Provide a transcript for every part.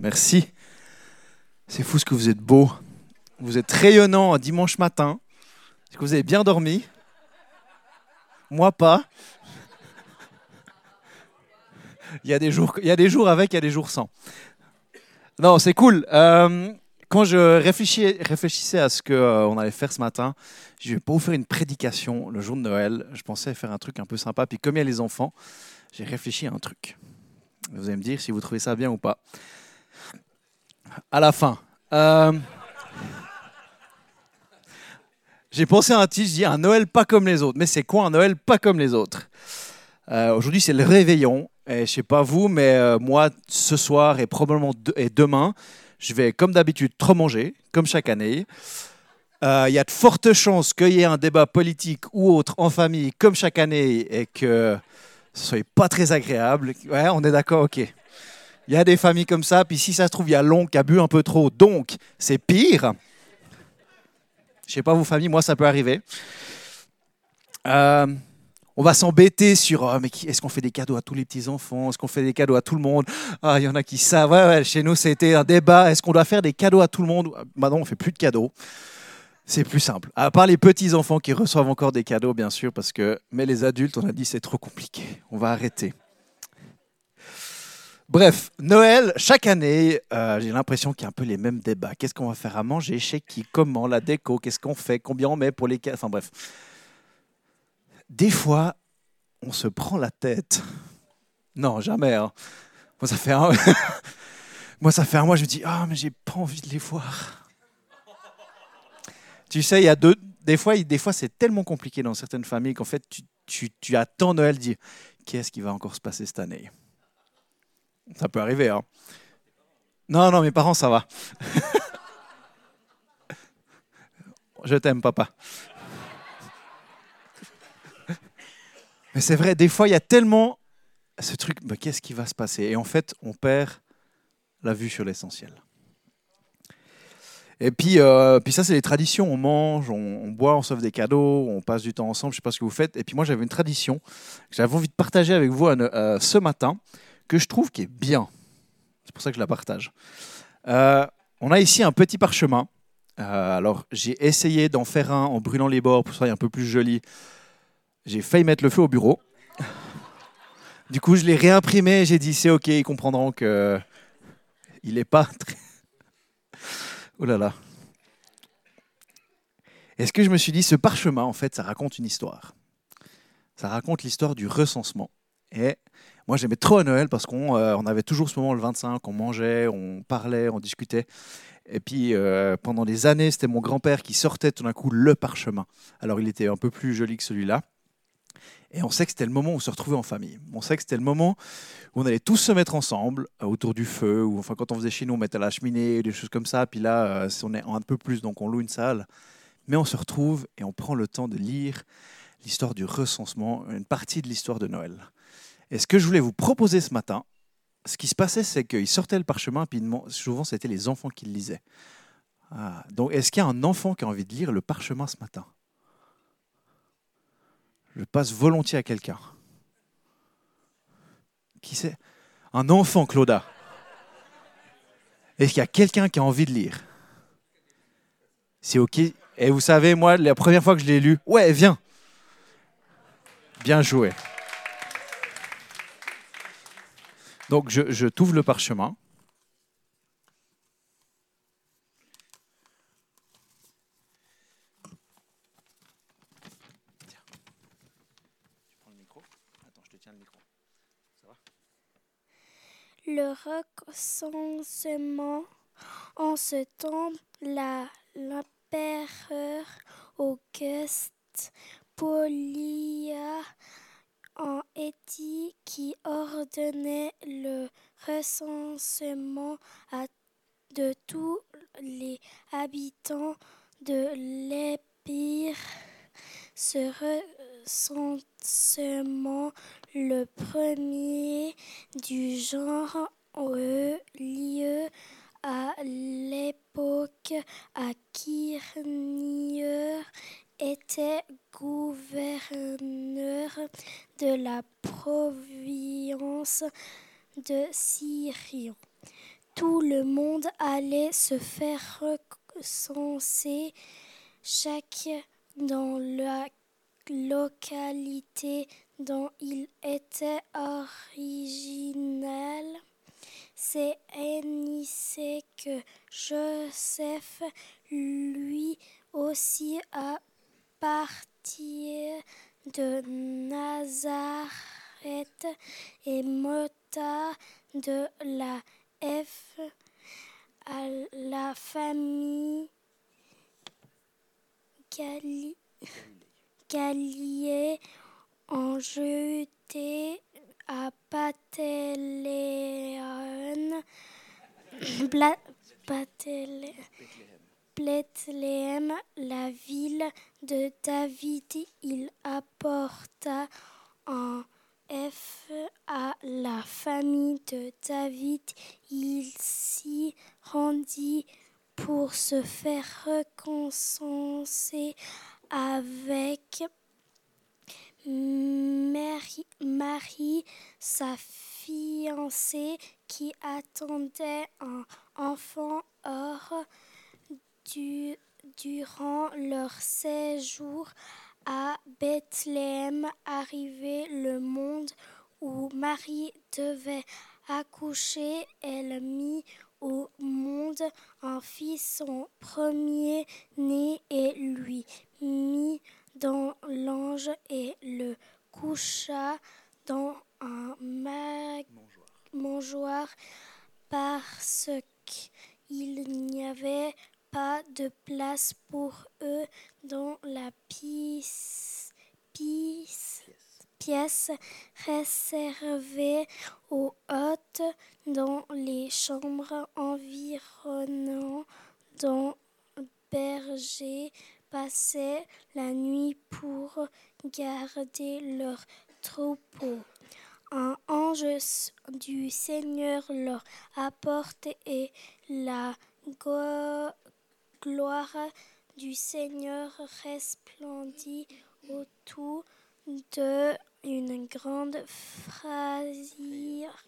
merci. C'est fou ce que vous êtes beau. Vous êtes rayonnant dimanche matin. Est-ce que vous avez bien dormi? Moi pas. Il y, a des jours, avec, il y a des jours sans. Non, c'est cool. Euh, quand je réfléchissais, réfléchissais à ce qu'on euh, allait faire ce matin, je vais pas vous faire une prédication le jour de Noël. Je pensais faire un truc un peu sympa. Puis comme il y a les enfants, j'ai réfléchi à un truc. Vous allez me dire si vous trouvez ça bien ou pas. À la fin. Euh, j'ai pensé à un titre, je dis un Noël pas comme les autres. Mais c'est quoi un Noël pas comme les autres? Aujourd'hui, c'est le réveillon. Et je sais pas vous, mais euh, moi, ce soir et probablement et demain, je vais, comme d'habitude, trop manger, comme chaque année. Euh, il y a de fortes chances qu'il y ait un débat politique ou autre en famille, comme chaque année, et que ce soit pas très agréable. Ouais, on est d'accord, ok. Il y a des familles comme ça, puis si ça se trouve, il y a l'oncle qui a bu un peu trop, donc c'est pire. Je sais pas, vos familles, moi, ça peut arriver. Euh, on va s'embêter sur oh, mais est-ce qu'on fait des cadeaux à tous les petits enfants Est-ce qu'on fait des cadeaux à tout le monde? Ah, il y en a qui savent. Chez nous, c'était un débat. Est-ce qu'on doit faire des cadeaux à tout le monde? Maintenant, on fait plus de cadeaux. C'est plus simple. À part les petits enfants qui reçoivent encore des cadeaux, bien sûr, parce que mais les adultes, on a dit c'est trop compliqué. On va arrêter. Bref, Noël, chaque année, euh, j'ai l'impression qu'il y a un peu les mêmes débats. Qu'est-ce qu'on va faire à manger? Chez qui? Comment? La déco? Qu'est-ce qu'on fait? Combien on met pour les... Enfin bref des fois, on se prend la tête. Non, jamais. Hein. Moi, ça fait un... Moi, ça fait un mois, je me dis, ah, mais j'ai pas envie de les voir. tu sais, il y a deux... Des fois, des fois c'est tellement compliqué dans certaines familles qu'en fait, tu, tu, tu attends Noël dire, qu'est-ce qui va encore se passer cette année? Ça peut arriver, hein. Non, non, mes parents, ça va. je t'aime, papa. Mais c'est vrai, des fois, il y a tellement ce truc, bah, qu'est-ce qui va se passer? Et en fait, on perd la vue sur l'essentiel. Et puis, euh, puis ça, c'est les traditions. On mange, on, boit, on sauve des cadeaux, on passe du temps ensemble. Je ne sais pas ce que vous faites. Et puis moi, j'avais une tradition que j'avais envie de partager avec vous euh, ce matin, que je trouve qui est bien. C'est pour ça que je la partage. Euh, on a ici un petit parchemin. alors, j'ai essayé d'en faire un en brûlant les bords pour que ce soit un peu plus joli. J'ai failli mettre le feu au bureau. Du coup, je l'ai réimprimé. J'ai dit c'est ok, ils comprendront que il n'est pas très. Oh là là. Est-ce que je me suis dit ce parchemin en fait, ça raconte une histoire? Ça raconte l'histoire du recensement. Et moi, j'aimais trop à Noël parce qu'on euh, avait toujours ce moment le 25, on mangeait, on parlait, on discutait. Et puis, euh, pendant des années, c'était mon grand-père qui sortait tout d'un coup le parchemin. Alors, il était un peu plus joli que celui-là. Et on sait que c'était le moment où on se retrouvait en famille. On sait que c'était le moment où on allait tous se mettre ensemble euh, autour du feu, ou enfin quand on faisait chez nous, on mettait la cheminée, des choses comme ça. Puis là, on est un peu plus, donc on loue une salle. Mais on se retrouve et on prend le temps de lire l'histoire du recensement, une partie de l'histoire de Noël. Et ce que je voulais vous proposer ce matin, ce qui se passait, c'est qu'ils sortaient le parchemin, puis souvent c'était les enfants qui le lisaient. Ah, donc est-ce qu'il y a un enfant qui a envie de lire le parchemin ce matin? Je passe volontiers à quelqu'un. Qui c'est? Un enfant, Clauda. Est-ce qu'il y a quelqu'un qui a envie de lire? C'est OK. Et vous savez, moi, la première fois que je l'ai lu, ouais, viens. Bien joué. Donc, je, t'ouvre le parchemin. le recensement en ce temps, l'empereur Auguste Polia en Éthique qui ordonnait le recensement de tous les habitants de l'Épire. Ce recensement le premier du genre eut lieu à l'époque à Quirinieur était gouverneur de la province de Syrie. tout le monde allait se faire recenser, chaque dans la localité dont il était original. C'est ainsi que Joseph, lui aussi, a parti de Nazareth et monta de la F à la famille Gali- Galilée en jeté à Bethléem, La ville de David. Il apporta en F à la famille de David. Il s'y rendit pour se faire recenser avec Marie, sa fiancée, qui attendait un enfant. Or, du- durant leur séjour à Bethléem, arrivait le monde où Marie devait accoucher. Elle mit au monde un fils, son premier-né, et lui mit dans l'ange et le coucha dans un ma- mangeoire parce qu'il n'y avait pas de place pour eux dans la pièce, réservée aux hôtes dans les chambres environnantes dont bergers passaient la nuit pour garder leur troupeau. Un ange du Seigneur leur apporte et la gloire du Seigneur resplendit autour de une grande frayeur.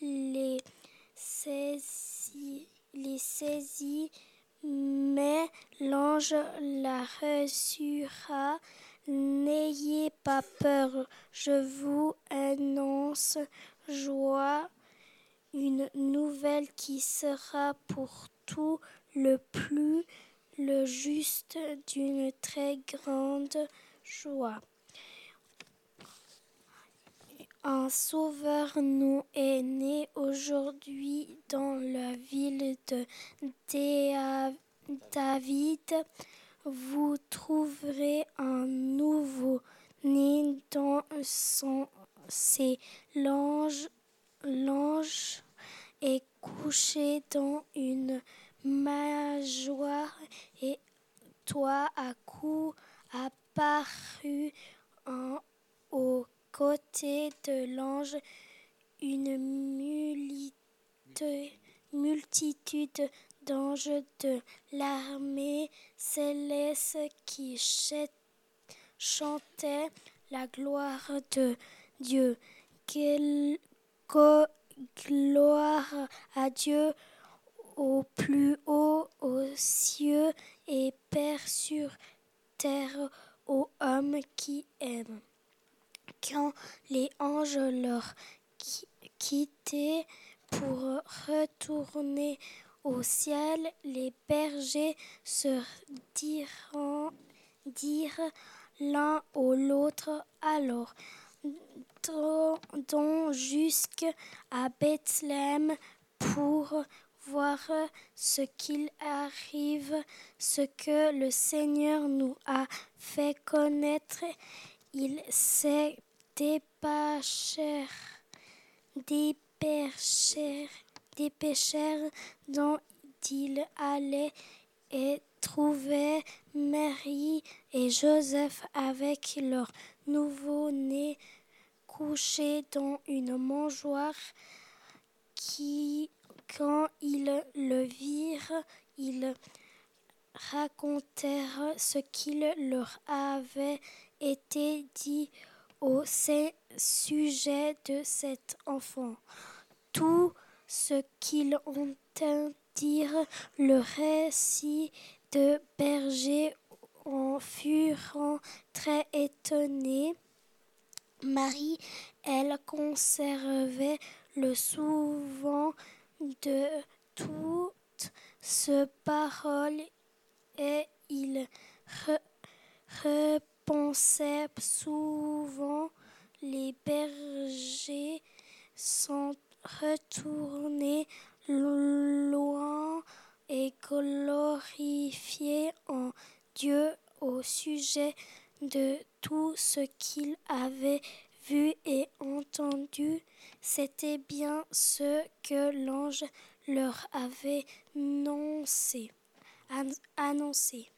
Les saisit, les saisit, mais l'ange la rassura. N'ayez pas peur, je vous annonce joie, une nouvelle qui sera pour tout le plus le juste d'une très grande joie. Un sauveur nous est né aujourd'hui dans la ville de David. Vous trouverez un nouveau né dans son c'est l'ange l'ange est couché dans une mangeoire et toi à coup apparu en, aux côtés de l'ange une multitude, d'anges de l'armée céleste qui ch- chantaient la gloire de Dieu. Quelle gloire à Dieu au plus haut aux cieux et Père sur terre aux hommes qui aiment. Quand les anges leur qui- quittaient pour retourner au ciel, les bergers se dirent, l'un au l'autre alors donc jusqu'à Bethléem pour voir ce qu'il arrive, ce que le Seigneur nous a fait connaître. Il s'est dépêché, dépêché, dépêchèrent dont il allait et trouvait Marie et Joseph avec leur nouveau-né couché dans une mangeoire qui, quand ils le virent, ils racontèrent ce qu'il leur avait été dit au sujet de cet enfant. Tout ce qu'ils entendirent le récit de berger en furent très étonnés. Marie, elle conservait le souvent de toutes ces paroles et il repensait souvent. Les bergers sont retournés loin et glorifiés en Dieu au sujet de tout ce qu'ils avaient vu et entendu. C'était bien ce que l'ange leur avait annoncé. annoncé.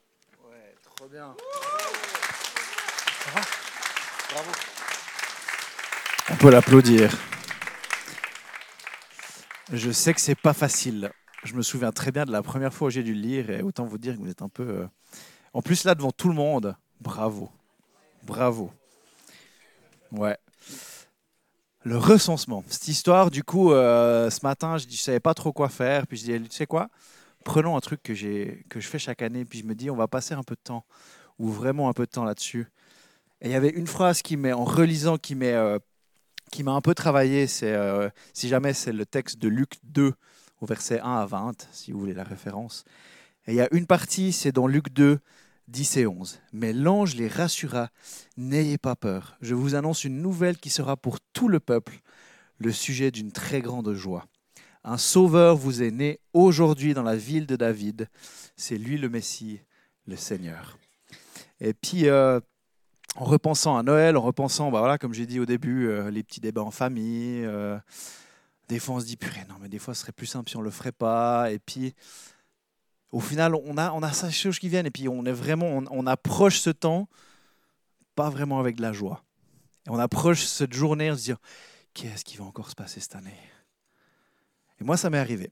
Ouais, trop bien. Bravo. On peut l'applaudir. Je sais que c'est pas facile. Je me souviens très bien de la première fois où j'ai dû le lire et autant vous dire que vous êtes un peu. euh, En plus là devant tout le monde, bravo, bravo. Ouais. Le recensement. Cette histoire, du coup, euh, ce matin, je ne savais pas trop quoi faire. Puis je dis, tu sais quoi? Prenons un truc que, que je fais chaque année. Puis je me dis, on va passer un peu de temps, ou vraiment un peu de temps là-dessus. Et il y avait une phrase qui m'est, en relisant, qui m'est, euh, qui m'a un peu travaillé. C'est, euh, si jamais c'est le texte de Luc 2, au verset 1 à 20, si vous voulez la référence. Et il y a une partie, c'est dans Luc 2, 10 et 11. Mais l'ange les rassura, n'ayez pas peur. Je vous annonce une nouvelle qui sera pour tout le peuple le sujet d'une très grande joie. Un sauveur vous est né aujourd'hui dans la ville de David. C'est lui le Messie, le Seigneur. Et puis, euh, en repensant à Noël, en repensant, bah voilà, comme j'ai dit au début, euh, les petits débats en famille, euh, des fois on se dit, purée, non, mais des fois ce serait plus simple si on ne le ferait pas. Et puis, au final, on a, on a ces choses qui viennent et puis on est vraiment, on, approche ce temps pas vraiment avec de la joie. On approche cette journée en se disant, qu'est-ce qui va encore se passer cette année? Et moi, ça m'est arrivé.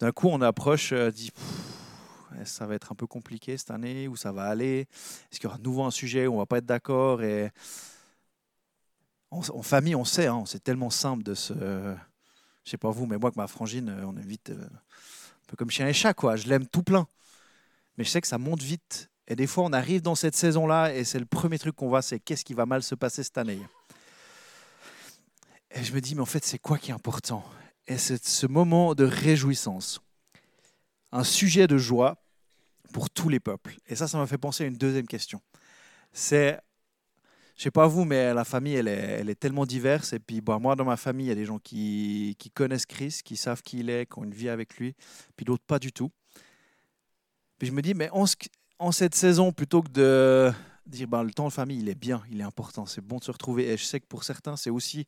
D'un coup, on approche, euh, dit, ça va être un peu compliqué cette année, ou ça va aller? Est-ce qu'il y aura de nouveau un sujet où on va pas être d'accord? Et en, famille, on sait, hein, c'est tellement simple de se, je sais pas vous, mais moi, avec ma frangine, euh, on est vite euh, peu comme chien et chat, quoi. Je l'aime tout plein, mais je sais que ça monte vite. Et des fois, on arrive dans cette saison-là, et c'est le premier truc qu'on voit, c'est qu'est-ce qui va mal se passer cette année. Et je me dis, mais en fait, c'est quoi qui est important? Et c'est ce moment de réjouissance, un sujet de joie pour tous les peuples. Et ça, ça m'a fait penser à une deuxième question. C'est, je sais pas vous, mais la famille, elle est, elle est tellement diverse. Et puis, bah, moi, dans ma famille, il y a des gens qui, connaissent Christ, qui savent qui il est, qui ont une vie avec lui, puis d'autres pas du tout. Puis je me dis, mais en, ce- en cette saison, plutôt que de dire, ben, le temps de famille, il est bien, il est important, c'est bon de se retrouver. Et je sais que pour certains, c'est aussi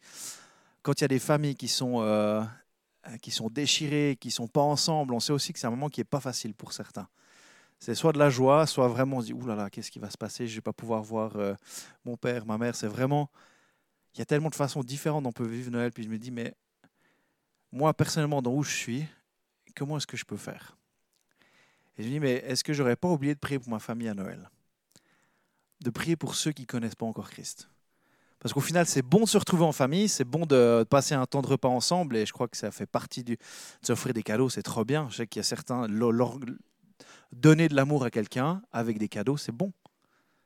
quand il y a des familles qui sont, euh, qui sont déchirées, qui sont pas ensemble, on sait aussi que c'est un moment qui est pas facile pour certains. C'est soit de la joie, soit vraiment on se dit, ouh là là, qu'est-ce qui va se passer? Je vais pas pouvoir voir euh, mon père, ma mère. C'est vraiment, il y a tellement de façons différentes dont on peut vivre Noël. Puis je me dis, mais moi personnellement, dans où je suis, comment est-ce que je peux faire? Et je me dis, mais est-ce que j'aurais pas oublié de prier pour ma famille à Noël? De prier pour ceux qui connaissent pas encore Christ parce qu'au final, c'est bon de se retrouver en famille, c'est bon de passer un temps de repas ensemble, et je crois que ça fait partie du, de s'offrir des cadeaux, c'est trop bien. Je sais qu'il y a certains, donner de l'amour à quelqu'un avec des cadeaux, c'est bon,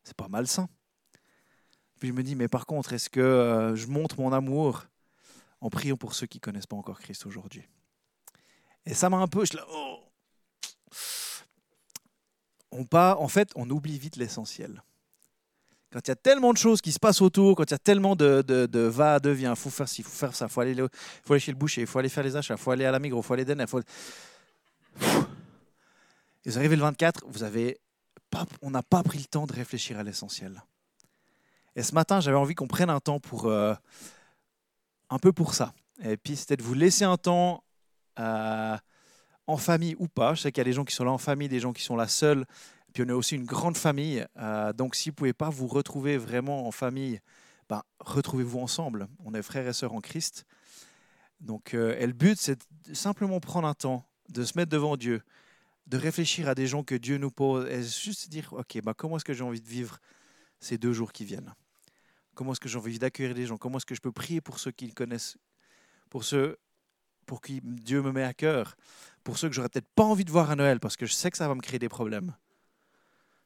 c'est pas malsain. Puis je me dis, mais par contre, est-ce que euh, je montre mon amour en priant pour ceux qui connaissent pas encore Christ aujourd'hui? Et ça m'a un peu, oh. on part, en fait, on oublie vite l'essentiel quand il y a tellement de choses qui se passent autour, quand il y a tellement de, de, de va, de vient, il faut faire ci, il faut faire ça, il faut aller, chez le boucher, il faut aller faire les achats, il faut aller à la Migros, il faut aller donner. Faut... Et vous arrivez le 24, vous avez on n'a pas pris le temps de réfléchir à l'essentiel. Et ce matin, j'avais envie qu'on prenne un temps pour euh, un peu pour ça. Et puis c'était de vous laisser un temps euh, en famille ou pas. Je sais qu'il y a des gens qui sont là en famille, des gens qui sont là seuls. Puis on est aussi une grande famille. euh, donc si vous pouvez pas vous retrouver vraiment en famille, ben, retrouvez-vous ensemble. On est frères et sœurs en Christ. Donc, et le but, c'est simplement prendre un temps, de se mettre devant Dieu, de réfléchir à des gens que Dieu nous pose, et juste dire, OK, ben, comment est-ce que j'ai envie de vivre ces deux jours qui viennent? Comment est-ce que j'ai envie d'accueillir des gens? Comment est-ce que je peux prier pour ceux qui le connaissent Pour ceux pour qui Dieu me met à cœur, pour ceux que j'aurais peut-être pas envie de voir à Noël, parce que je sais que ça va me créer des problèmes.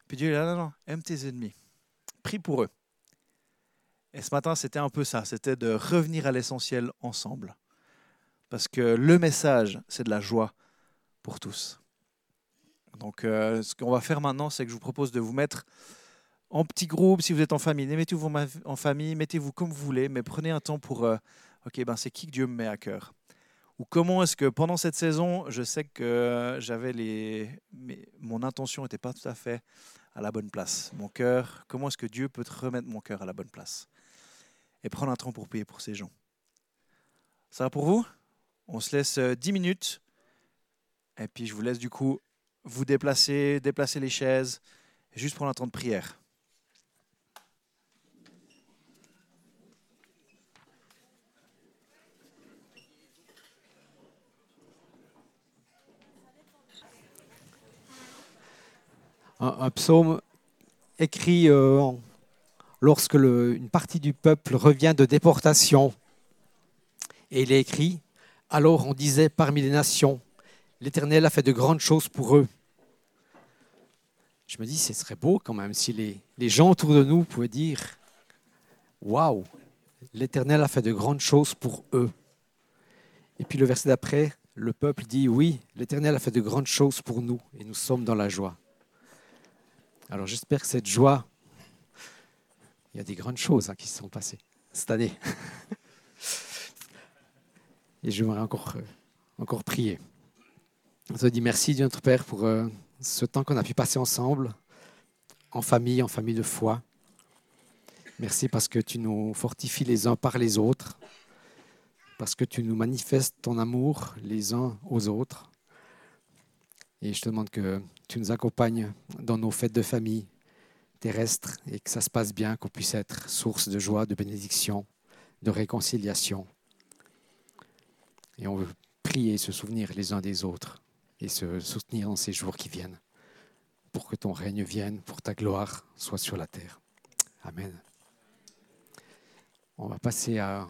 Puis Dieu là, non, non, aime tes ennemis. Prie pour eux. Et ce matin, c'était un peu ça, c'était de revenir à l'essentiel ensemble. Parce que le message, c'est de la joie pour tous. Donc, euh, ce qu'on va faire maintenant, c'est que je vous propose de vous mettre en petits groupes, si vous êtes en famille. Mettez-vous en famille, mettez-vous comme vous voulez, mais prenez un temps pour, euh, ok, ben c'est qui que Dieu me met à cœur? Ou comment est-ce que pendant cette saison, je sais que j'avais les, mais mon intention n'était pas tout à fait à la bonne place. Mon cœur, comment est-ce que Dieu peut remettre mon cœur à la bonne place? Et prendre un temps pour prier pour ces gens. Ça va pour vous? On se laisse 10 euh, minutes. Et puis je vous laisse du coup vous déplacer, déplacer les chaises, juste prendre un temps de prière. un, psaume écrit euh, lorsque une partie du peuple revient de déportation. Et il est écrit, alors on disait parmi les nations, l'Éternel a fait de grandes choses pour eux. Je me dis, ce serait beau quand même si les, gens autour de nous pouvaient dire, waouh, l'Éternel a fait de grandes choses pour eux. Et puis le verset d'après, le peuple dit, oui, l'Éternel a fait de grandes choses pour nous et nous sommes dans la joie. Alors j'espère que cette joie, il y a des grandes choses hein, qui se sont passées cette année. Et je voudrais encore, euh, encore prier. On te dit merci, Dieu notre Père, pour euh, ce temps qu'on a pu passer ensemble, en famille, en famille de foi. Merci parce que tu nous fortifies les uns par les autres, parce que tu nous manifestes ton amour les uns aux autres. Et je te demande que tu nous accompagnes dans nos fêtes de famille terrestres et que ça se passe bien, qu'on puisse être source de joie, de bénédiction, de réconciliation. Et on veut prier, se souvenir les uns des autres et se soutenir dans ces jours qui viennent pour que ton règne vienne, pour ta gloire soit sur la terre. Amen. On va passer à